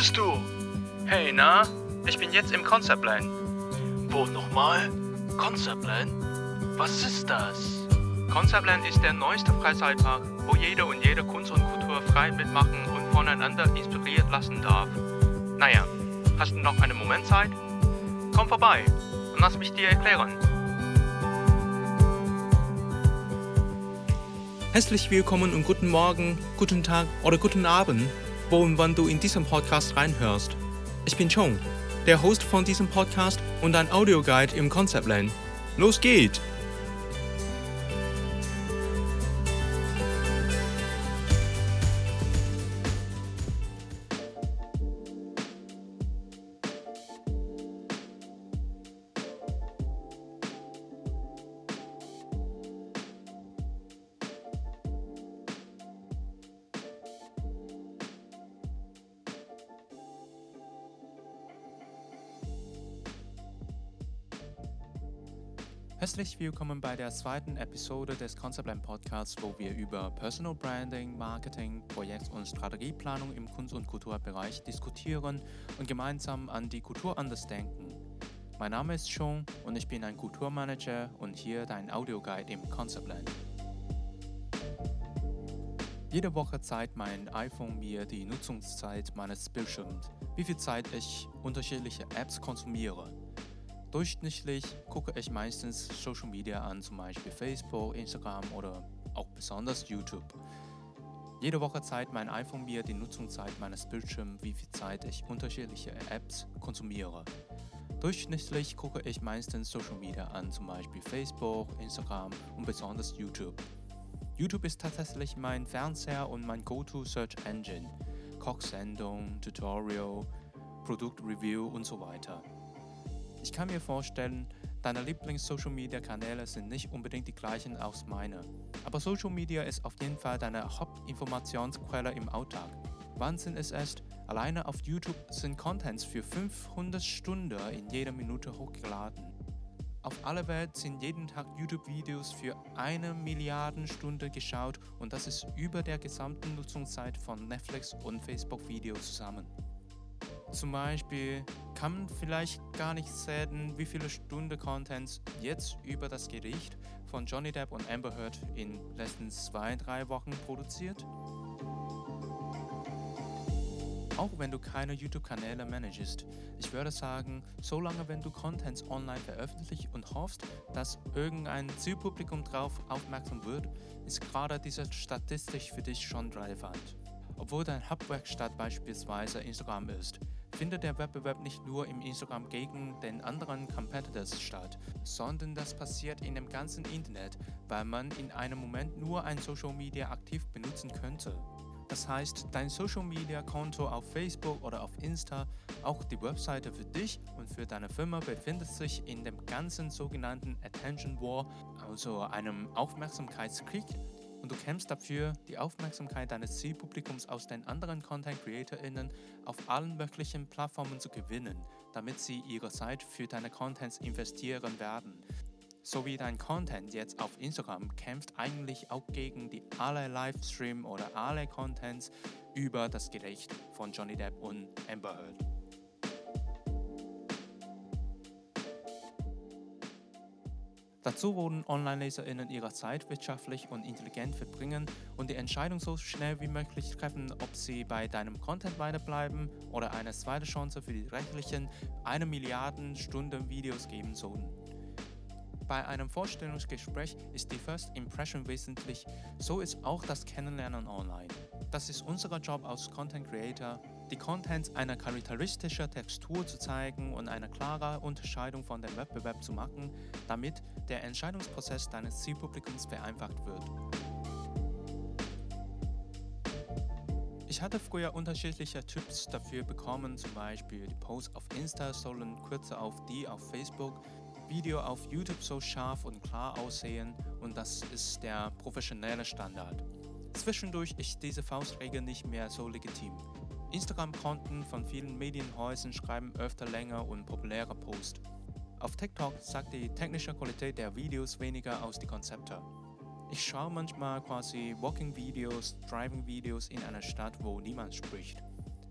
bist du? Hey, na? Ich bin jetzt im Conceptland. Wo nochmal? Conceptland? Was ist das? Conceptland ist der neueste Freizeitpark, wo jeder und jede Kunst und Kultur frei mitmachen und voneinander inspiriert lassen darf. Naja, hast du noch einen Moment Zeit? Komm vorbei und lass mich dir erklären. Herzlich willkommen und guten Morgen, guten Tag oder guten Abend, wo und wann du in diesem Podcast reinhörst. Ich bin Chong, der Host von diesem Podcast und ein Audioguide im Conceptland. Los geht's! Willkommen bei der zweiten Episode des Conceptland Podcasts, wo wir über Personal Branding, Marketing, Projekt- und Strategieplanung im Kunst- und Kulturbereich diskutieren und gemeinsam an die Kultur anders denken. Mein Name ist Sean und ich bin ein Kulturmanager und hier dein Audioguide im Conceptland. Jede Woche zeigt mein iPhone mir die Nutzungszeit meines Bildschirms, wie viel Zeit ich unterschiedliche Apps konsumiere. Durchschnittlich gucke ich meistens Social Media an, zum Beispiel Facebook, Instagram oder auch besonders YouTube. Jede Woche zeigt mein iPhone mir die Nutzungszeit meines Bildschirms, wie viel Zeit ich unterschiedliche Apps konsumiere. Durchschnittlich gucke ich meistens Social Media an, zum Beispiel Facebook, Instagram und besonders YouTube. YouTube ist tatsächlich mein Fernseher und mein Go-To-Search Engine. Kochsendung, Tutorial, Produktreview und so weiter. Ich kann mir vorstellen, deine Lieblings-Social-Media-Kanäle sind nicht unbedingt die gleichen als meine. Aber Social Media ist auf jeden Fall deine Hauptinformationsquelle im Alltag. Wahnsinn ist es, alleine auf YouTube sind Contents für 500 Stunden in jeder Minute hochgeladen. Auf aller Welt sind jeden Tag YouTube-Videos für eine Milliarde Stunden geschaut und das ist über der gesamten Nutzungszeit von Netflix und Facebook-Videos zusammen. Zum Beispiel kann man vielleicht gar nicht sehen, wie viele Stunden Contents jetzt über das Gericht von Johnny Depp und Amber Heard in letzten zwei, drei Wochen produziert. Auch wenn du keine YouTube-Kanäle managest, ich würde sagen, solange wenn du Contents online veröffentlichst und hoffst, dass irgendein Zielpublikum darauf aufmerksam wird, ist gerade diese Statistik für dich schon relevant. Obwohl dein Hauptwerkstatt beispielsweise Instagram ist, findet der Wettbewerb nicht nur im Instagram gegen den anderen Competitors statt, sondern das passiert in dem ganzen Internet, weil man in einem Moment nur ein Social Media aktiv benutzen könnte. Das heißt, dein Social Media Konto auf Facebook oder auf Insta, auch die Webseite für dich und für deine Firma befindet sich in dem ganzen sogenannten Attention War, also einem Aufmerksamkeitskrieg, und du kämpfst dafür, die Aufmerksamkeit deines Zielpublikums aus den anderen Content CreatorInnen auf allen möglichen Plattformen zu gewinnen, damit sie ihre Zeit für deine Contents investieren werden. So wie dein Content jetzt auf Instagram kämpft eigentlich auch gegen die alle Livestream oder alle Contents über das Gericht von Johnny Depp und Amber Heard. Dazu wollen Online-LeserInnen ihre Zeit wirtschaftlich und intelligent verbringen und die Entscheidung so schnell wie möglich treffen, ob sie bei deinem Content weiterbleiben oder eine zweite Chance für die restlichen 1 Milliarden Stunden Videos geben sollen. Bei einem Vorstellungsgespräch ist die First Impression wesentlich, so ist auch das Kennenlernen online. Das ist unser Job als Content Creator, die Contents einer charakteristischen Textur zu zeigen und eine klare Unterscheidung von dem Wettbewerb zu machen, damit der Entscheidungsprozess deines Zielpublikums vereinfacht wird. Ich hatte früher unterschiedliche Tipps dafür bekommen, zum Beispiel die Posts auf Insta sollen kürzer auf die auf Facebook, Video auf YouTube so scharf und klar aussehen und das ist der professionelle Standard. Zwischendurch ist diese Faustregel nicht mehr so legitim. Instagram-Konten von vielen Medienhäusern schreiben öfter länger und populäre Posts. Auf TikTok sagt die technische Qualität der Videos weniger aus die Konzepte. Ich schaue manchmal quasi Walking-Videos, Driving-Videos in einer Stadt, wo niemand spricht.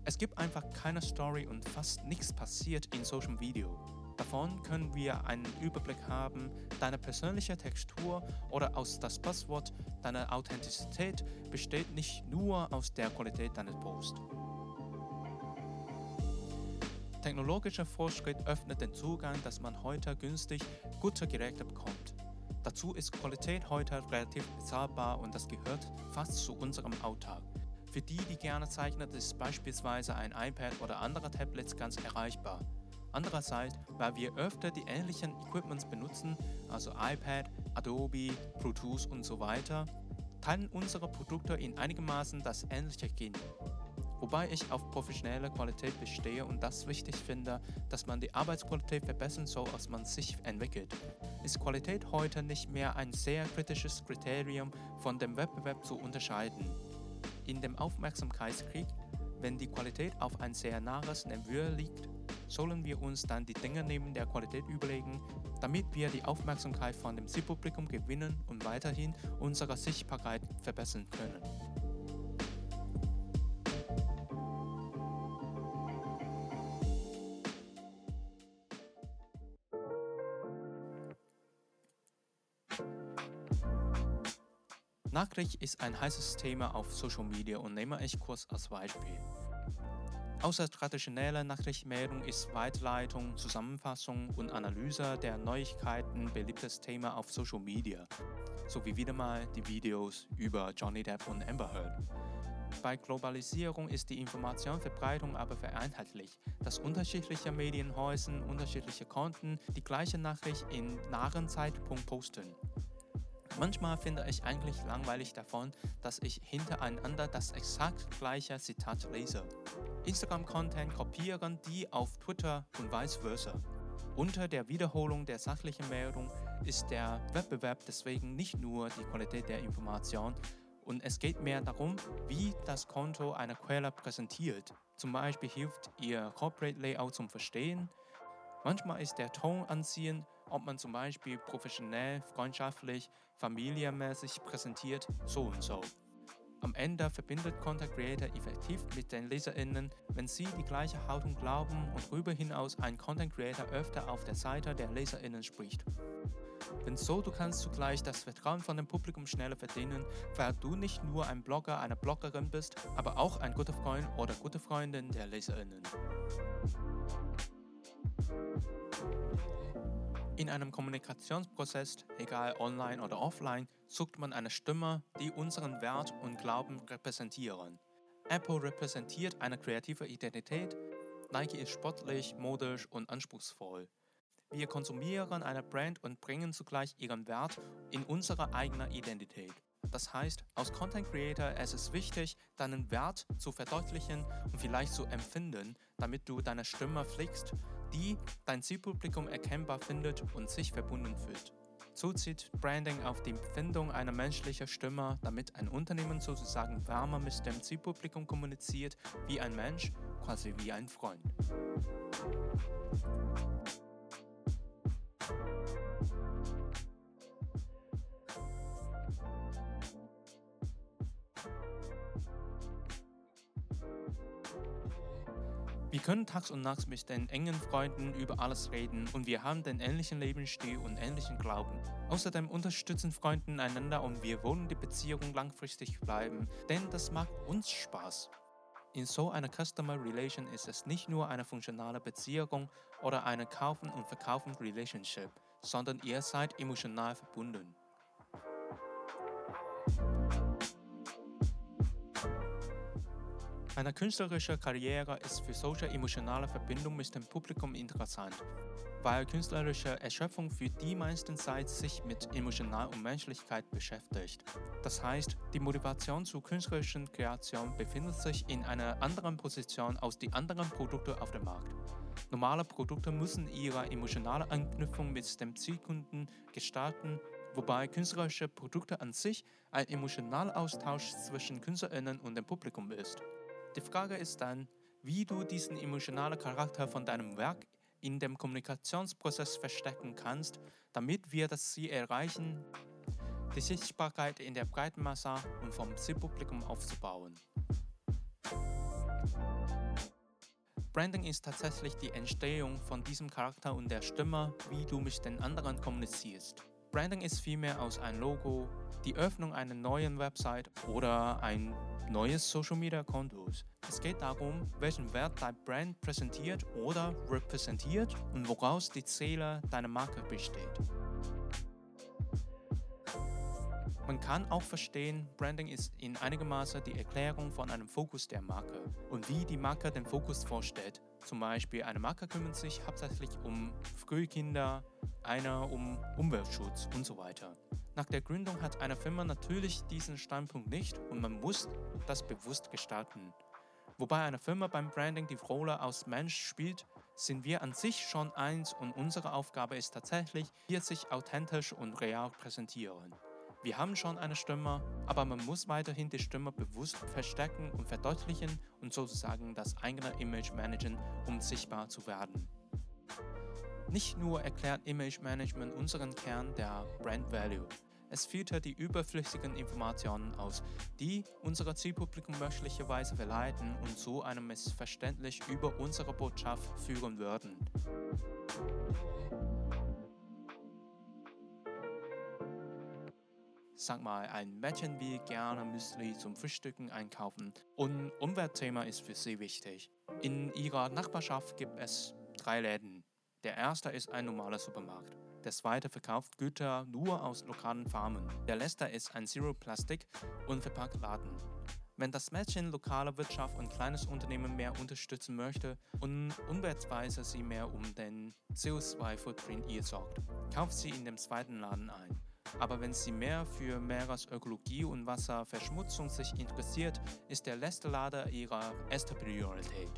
Es gibt einfach keine Story und fast nichts passiert in Social Video. Davon können wir einen Überblick haben, deine persönliche Textur oder aus das Passwort deine Authentizität besteht nicht nur aus der Qualität deines Posts. Technologischer Fortschritt öffnet den Zugang, dass man heute günstig gute Geräte bekommt. Dazu ist Qualität heute relativ bezahlbar und das gehört fast zu unserem Alltag. Für die, die gerne zeichnen, ist beispielsweise ein iPad oder andere Tablets ganz erreichbar. Andererseits, weil wir öfter die ähnlichen Equipments benutzen, also iPad, Adobe, Tools und so weiter, teilen unsere Produkte in einigermaßen das ähnliche Gen. Wobei ich auf professionelle Qualität bestehe und das wichtig finde, dass man die Arbeitsqualität verbessern soll, als man sich entwickelt. Ist Qualität heute nicht mehr ein sehr kritisches Kriterium von dem Wettbewerb zu unterscheiden? In dem Aufmerksamkeitskrieg, wenn die Qualität auf ein sehr nahes Niveau liegt, sollen wir uns dann die Dinge neben der Qualität überlegen, damit wir die Aufmerksamkeit von dem Zielpublikum gewinnen und weiterhin unsere Sichtbarkeit verbessern können. Nachricht ist ein heißes Thema auf Social Media und nehme ich kurz als Beispiel. Außer traditioneller Nachrichtenmeldung ist Weiterleitung, Zusammenfassung und Analyse der Neuigkeiten beliebtes Thema auf Social Media, sowie wieder mal die Videos über Johnny Depp und Amber Heard. Bei Globalisierung ist die Informationsverbreitung aber vereinheitlicht, dass unterschiedliche Medienhäuser, unterschiedliche Konten die gleiche Nachricht in nahen Zeitpunkt posten. Manchmal finde ich eigentlich langweilig davon, dass ich hintereinander das exakt gleiche Zitat lese. Instagram-Content kopieren die auf Twitter und vice versa. Unter der Wiederholung der sachlichen Meldung ist der Wettbewerb deswegen nicht nur die Qualität der Information, und es geht mehr darum, wie das Konto eine Quelle präsentiert. Zum Beispiel hilft ihr Corporate Layout zum Verstehen. Manchmal ist der Ton anziehend ob man zum Beispiel professionell, freundschaftlich, familienmäßig präsentiert, so und so. Am Ende verbindet Content Creator effektiv mit den LeserInnen, wenn sie die gleiche Haltung glauben und darüber hinaus ein Content Creator öfter auf der Seite der LeserInnen spricht. Wenn so, du kannst zugleich das Vertrauen von dem Publikum schneller verdienen, weil du nicht nur ein Blogger, eine Bloggerin bist, aber auch ein guter Freund oder gute Freundin der LeserInnen. In einem Kommunikationsprozess, egal online oder offline, sucht man eine Stimme, die unseren Wert und Glauben repräsentieren. Apple repräsentiert eine kreative Identität, Nike ist sportlich, modisch und anspruchsvoll. Wir konsumieren eine Brand und bringen zugleich ihren Wert in unsere eigene Identität. Das heißt, als Content Creator es ist wichtig, deinen Wert zu verdeutlichen und vielleicht zu empfinden, damit du deine Stimme pflegst, die dein Zielpublikum erkennbar findet und sich verbunden fühlt. So zieht Branding auf die Empfindung einer menschlichen Stimme, damit ein Unternehmen sozusagen wärmer mit dem Zielpublikum kommuniziert, wie ein Mensch, quasi wie ein Freund. Wir können tags und nachts mit den engen Freunden über alles reden und wir haben den ähnlichen Lebensstil und ähnlichen Glauben. Außerdem unterstützen Freunden einander und wir wollen die Beziehung langfristig bleiben, denn das macht uns Spaß. In so einer Customer Relation ist es nicht nur eine funktionale Beziehung oder eine Kaufen- und Verkaufen-Relationship, sondern ihr seid emotional verbunden. Eine künstlerische Karriere ist für solche emotionale Verbindung mit dem Publikum interessant, weil künstlerische Erschöpfung für die meisten Zeit sich mit Emotional und Menschlichkeit beschäftigt. Das heißt, die Motivation zur künstlerischen Kreation befindet sich in einer anderen Position als die anderen Produkte auf dem Markt. Normale Produkte müssen ihre emotionale Anknüpfung mit dem Zielkunden gestalten wobei künstlerische Produkte an sich ein emotionaler Austausch zwischen KünstlerInnen und dem Publikum ist. Die Frage ist dann, wie du diesen emotionalen Charakter von deinem Werk in dem Kommunikationsprozess verstecken kannst, damit wir das Ziel erreichen, die Sichtbarkeit in der breiten Masse und vom Zielpublikum aufzubauen. Branding ist tatsächlich die Entstehung von diesem Charakter und der Stimme, wie du mit den anderen kommunizierst. Branding ist vielmehr aus ein Logo, die Öffnung einer neuen Website oder ein neues Social Media Kontos. Es geht darum, welchen Wert dein Brand präsentiert oder repräsentiert und woraus die Ziele deiner Marke besteht. Man kann auch verstehen, Branding ist in einigem Maße die Erklärung von einem Fokus der Marke und wie die Marke den Fokus vorstellt. Zum Beispiel eine Marke kümmert sich hauptsächlich um Frühkinder, einer um Umweltschutz und so weiter. Nach der Gründung hat eine Firma natürlich diesen Standpunkt nicht und man muss das bewusst gestalten. Wobei eine Firma beim Branding die Rolle als Mensch spielt, sind wir an sich schon eins und unsere Aufgabe ist tatsächlich, hier sich authentisch und real präsentieren. Wir haben schon eine Stimme, aber man muss weiterhin die Stimme bewusst verstärken und verdeutlichen und sozusagen das eigene Image managen, um sichtbar zu werden. Nicht nur erklärt Image Management unseren Kern der Brand Value, es filtert die überflüssigen Informationen aus, die unsere Zielpublikum möglicherweise verleiten und so einem Missverständnis über unsere Botschaft führen würden. Sag mal, ein Mädchen will gerne Müsli zum Frühstücken einkaufen und Umweltthema ist für sie wichtig. In ihrer Nachbarschaft gibt es drei Läden. Der erste ist ein normaler Supermarkt. Der zweite verkauft Güter nur aus lokalen Farmen. Der letzte ist ein Zero-Plastik- und Verpacktladen. Wenn das Mädchen lokale Wirtschaft und kleines Unternehmen mehr unterstützen möchte und umweltweise sie mehr um den CO2-Footprint ihr sorgt, kauft sie in dem zweiten Laden ein. Aber wenn sie mehr für Meeresökologie und Wasserverschmutzung sich interessiert, ist der letzte Lader ihre erste Priorität.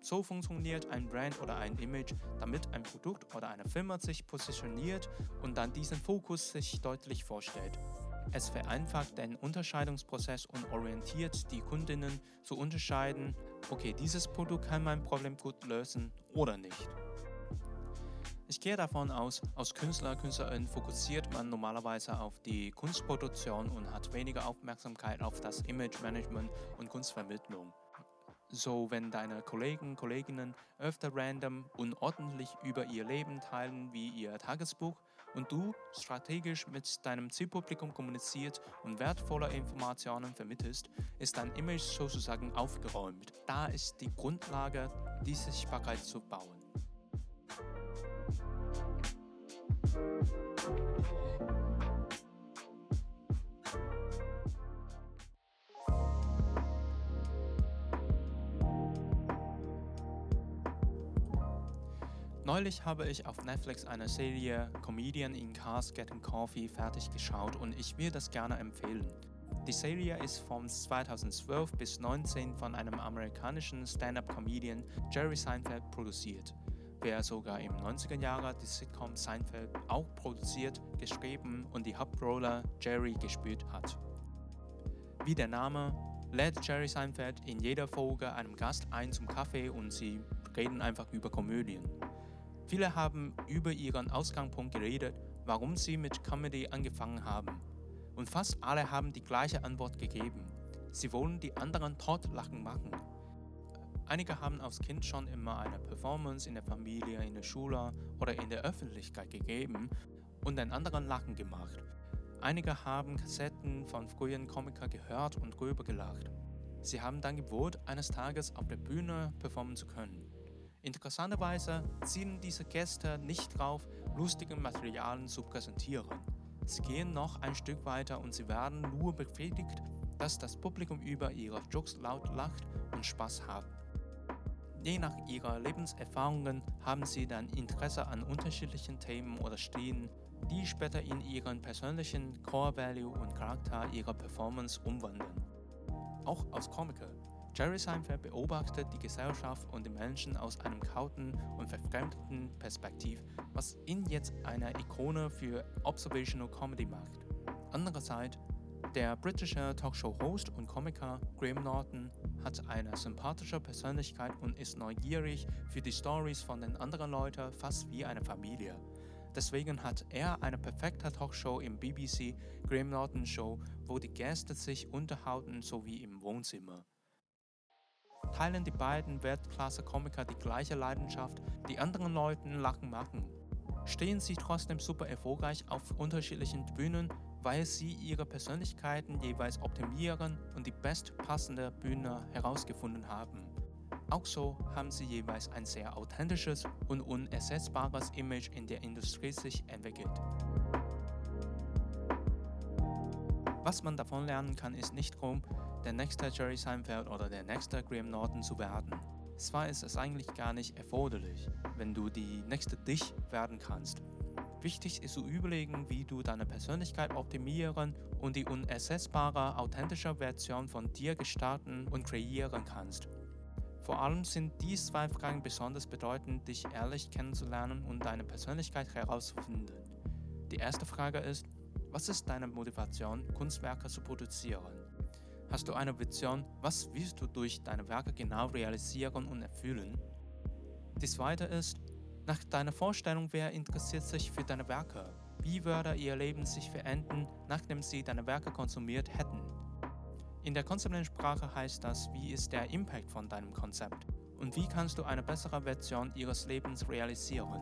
So funktioniert ein Brand oder ein Image, damit ein Produkt oder eine Firma sich positioniert und dann diesen Fokus sich deutlich vorstellt. Es vereinfacht den Unterscheidungsprozess und orientiert die Kundinnen zu unterscheiden, okay, dieses Produkt kann mein Problem gut lösen oder nicht. Ich gehe davon aus, als Künstler, Künstlerin fokussiert man normalerweise auf die Kunstproduktion und hat weniger Aufmerksamkeit auf das Image-Management und Kunstvermittlung. So, wenn deine Kollegen, Kolleginnen öfter random und ordentlich über ihr Leben teilen wie ihr Tagesbuch und du strategisch mit deinem Zielpublikum kommunizierst und wertvolle Informationen vermittelst, ist dein Image sozusagen aufgeräumt. Da ist die Grundlage, die Sichtbarkeit zu bauen. Neulich habe ich auf Netflix eine Serie Comedian in Cars Getting Coffee fertig geschaut und ich will das gerne empfehlen. Die Serie ist von 2012 bis 2019 von einem amerikanischen Stand-up-Comedian Jerry Seinfeld produziert wer sogar im 90er Jahre die Sitcom Seinfeld auch produziert, geschrieben und die Hauptrolle Jerry gespielt hat. Wie der Name lädt Jerry Seinfeld in jeder Folge einem Gast ein zum Kaffee und sie reden einfach über Komödien. Viele haben über ihren Ausgangspunkt geredet, warum sie mit Comedy angefangen haben. Und fast alle haben die gleiche Antwort gegeben. Sie wollen die anderen totlachen machen. Einige haben als Kind schon immer eine Performance in der Familie, in der Schule oder in der Öffentlichkeit gegeben und den anderen lachen gemacht. Einige haben Kassetten von frühen Komikern gehört und drüber gelacht. Sie haben dann gewollt, eines Tages auf der Bühne performen zu können. Interessanterweise zielen diese Gäste nicht drauf, lustige Materialien zu präsentieren. Sie gehen noch ein Stück weiter und sie werden nur befriedigt, dass das Publikum über ihre Jokes laut lacht und Spaß hat. Je nach ihrer Lebenserfahrungen haben sie dann Interesse an unterschiedlichen Themen oder Stilen, die später in ihren persönlichen Core Value und Charakter ihrer Performance umwandeln. Auch als Komiker. Jerry Seinfeld beobachtet die Gesellschaft und die Menschen aus einem kauten und verfremdeten Perspektiv, was ihn jetzt eine Ikone für Observational Comedy macht. Andererseits der britische Talkshow-Host und Komiker Graham Norton hat eine sympathische Persönlichkeit und ist neugierig für die Stories von den anderen Leuten, fast wie eine Familie. Deswegen hat er eine perfekte Talkshow im BBC Graham Norton Show, wo die Gäste sich unterhalten, so wie im Wohnzimmer. teilen die beiden Weltklasse-Komiker die gleiche Leidenschaft, die anderen Leuten lachen machen. Stehen sie trotzdem super erfolgreich auf unterschiedlichen Bühnen, weil sie ihre Persönlichkeiten jeweils optimieren und die bestpassende Bühne herausgefunden haben. Auch so haben sie jeweils ein sehr authentisches und unersetzbares Image in der Industrie sich entwickelt. Was man davon lernen kann, ist nicht darum, der nächste Jerry Seinfeld oder der nächste Graham Norton zu werden. Zwar ist es eigentlich gar nicht erforderlich, wenn du die nächste dich werden kannst. Wichtig ist zu überlegen, wie du deine Persönlichkeit optimieren und die unersetzbare, authentische Version von dir gestalten und kreieren kannst. Vor allem sind dies zwei Fragen besonders bedeutend, dich ehrlich kennenzulernen und deine Persönlichkeit herauszufinden. Die erste Frage ist, was ist deine Motivation, Kunstwerke zu produzieren? Hast du eine Vision, was willst du durch deine Werke genau realisieren und erfüllen? Die zweite ist, nach deiner Vorstellung, wer interessiert sich für deine Werke? Wie würde ihr Leben sich verändern, nachdem sie deine Werke konsumiert hätten? In der konzeptuellen Sprache heißt das, wie ist der Impact von deinem Konzept und wie kannst du eine bessere Version ihres Lebens realisieren.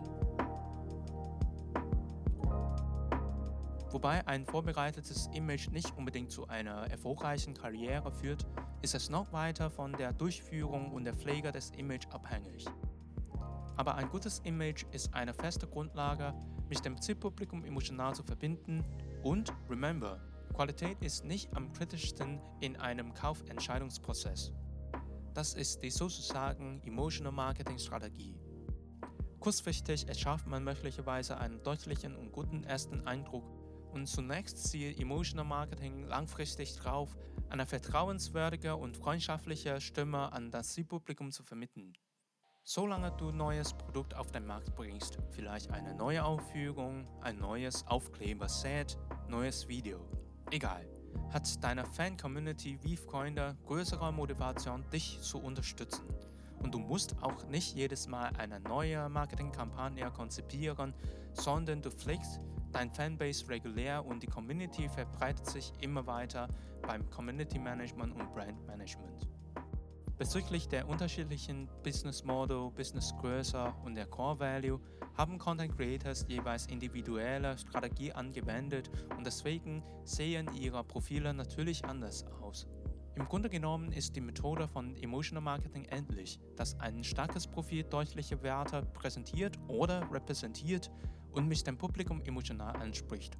Wobei ein vorbereitetes Image nicht unbedingt zu einer erfolgreichen Karriere führt, ist es noch weiter von der Durchführung und der Pflege des Images abhängig. Aber ein gutes Image ist eine feste Grundlage, mit dem Zielpublikum emotional zu verbinden und, remember, Qualität ist nicht am kritischsten in einem Kaufentscheidungsprozess. Das ist die sozusagen Emotional Marketing Strategie. Kurzfristig erschafft man möglicherweise einen deutlichen und guten ersten Eindruck und zunächst zielt Emotional Marketing langfristig darauf, eine vertrauenswürdige und freundschaftliche Stimme an das Zielpublikum zu vermitteln. Solange du neues Produkt auf den Markt bringst, vielleicht eine neue Aufführung, ein neues Aufkleber-Set, neues Video, Egal. Hat deine Fan-Community wie Freunde größere Motivation, dich zu unterstützen. Und du musst auch nicht jedes Mal eine neue Marketingkampagne konzipieren, sondern du pflegst dein Fanbase regulär und die Community verbreitet sich immer weiter beim Community Management und Brand Management. Bezüglich der unterschiedlichen Business Model, Business Größe und der Core Value haben Content Creators jeweils individuelle Strategie angewendet und deswegen sehen ihre Profile natürlich anders aus. Im Grunde genommen ist die Methode von Emotional Marketing ähnlich, dass ein starkes Profil deutliche Werte präsentiert oder repräsentiert und mich dem Publikum emotional anspricht.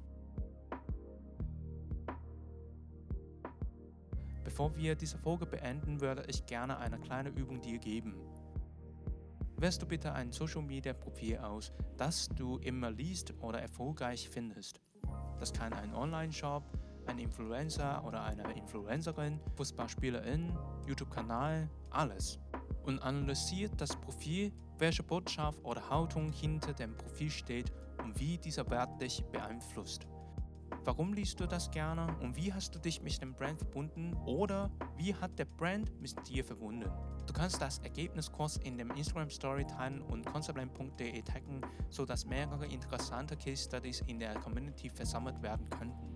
Bevor wir diese Folge beenden, würde ich gerne eine kleine Übung dir geben. Wählst du bitte ein Social Media Profil aus, das du immer liest oder erfolgreich findest. Das kann ein Online-Shop, ein Influencer oder eine Influencerin, Fußballspielerin, YouTube-Kanal, alles. Und analysiert das Profil, welche Botschaft oder Haltung hinter dem Profil steht und wie dieser Wert dich beeinflusst. Warum liest du das gerne und wie hast du dich mit dem Brand verbunden oder wie hat der Brand mit dir verbunden? Du kannst das Ergebnis kurz in dem Instagram Story teilen und conceptline.de taggen, sodass mehrere interessante Case Studies in der Community versammelt werden könnten.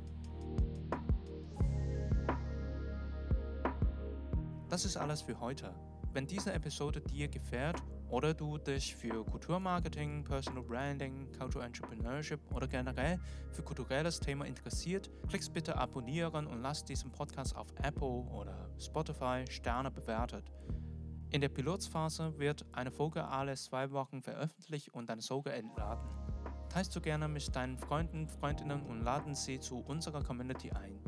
Das ist alles für heute. Wenn diese Episode dir gefällt oder du dich für Kulturmarketing, Personal Branding, Cultural Entrepreneurship oder generell für kulturelles Thema interessiert, klickst bitte abonnieren und lass diesen Podcast auf Apple oder Spotify Sterne bewertet. In der Pilotsphase wird eine Folge alle zwei Wochen veröffentlicht und dann sogar entladen. Teilst du gerne mit deinen Freunden, Freundinnen und laden sie zu unserer Community ein.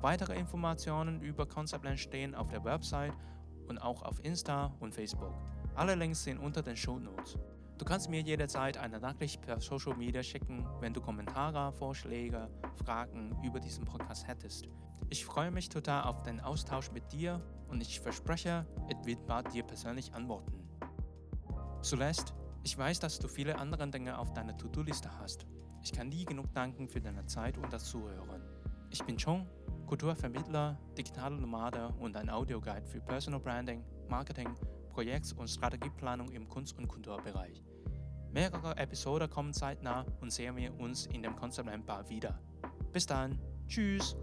Weitere Informationen über Conceptland stehen auf der Website und auch auf Insta und Facebook. Alle Links sind unter den Show Notes. Du kannst mir jederzeit eine Nachricht per Social Media schicken, wenn du Kommentare, Vorschläge, Fragen über diesen Podcast hättest. Ich freue mich total auf den Austausch mit dir und ich verspreche, es wird bald dir persönlich antworten. Zuletzt, ich weiß, dass du viele andere Dinge auf deiner To-Do-Liste hast. Ich kann nie genug danken für deine Zeit und das Zuhören. Ich bin Chong, Kulturvermittler, digitaler Nomade und ein Audioguide für Personal Branding, Marketing Projekts- und Strategieplanung im Kunst- und Kulturbereich. Mehrere Episoden kommen zeitnah und sehen wir uns in dem Concept Bar wieder. Bis dann, tschüss!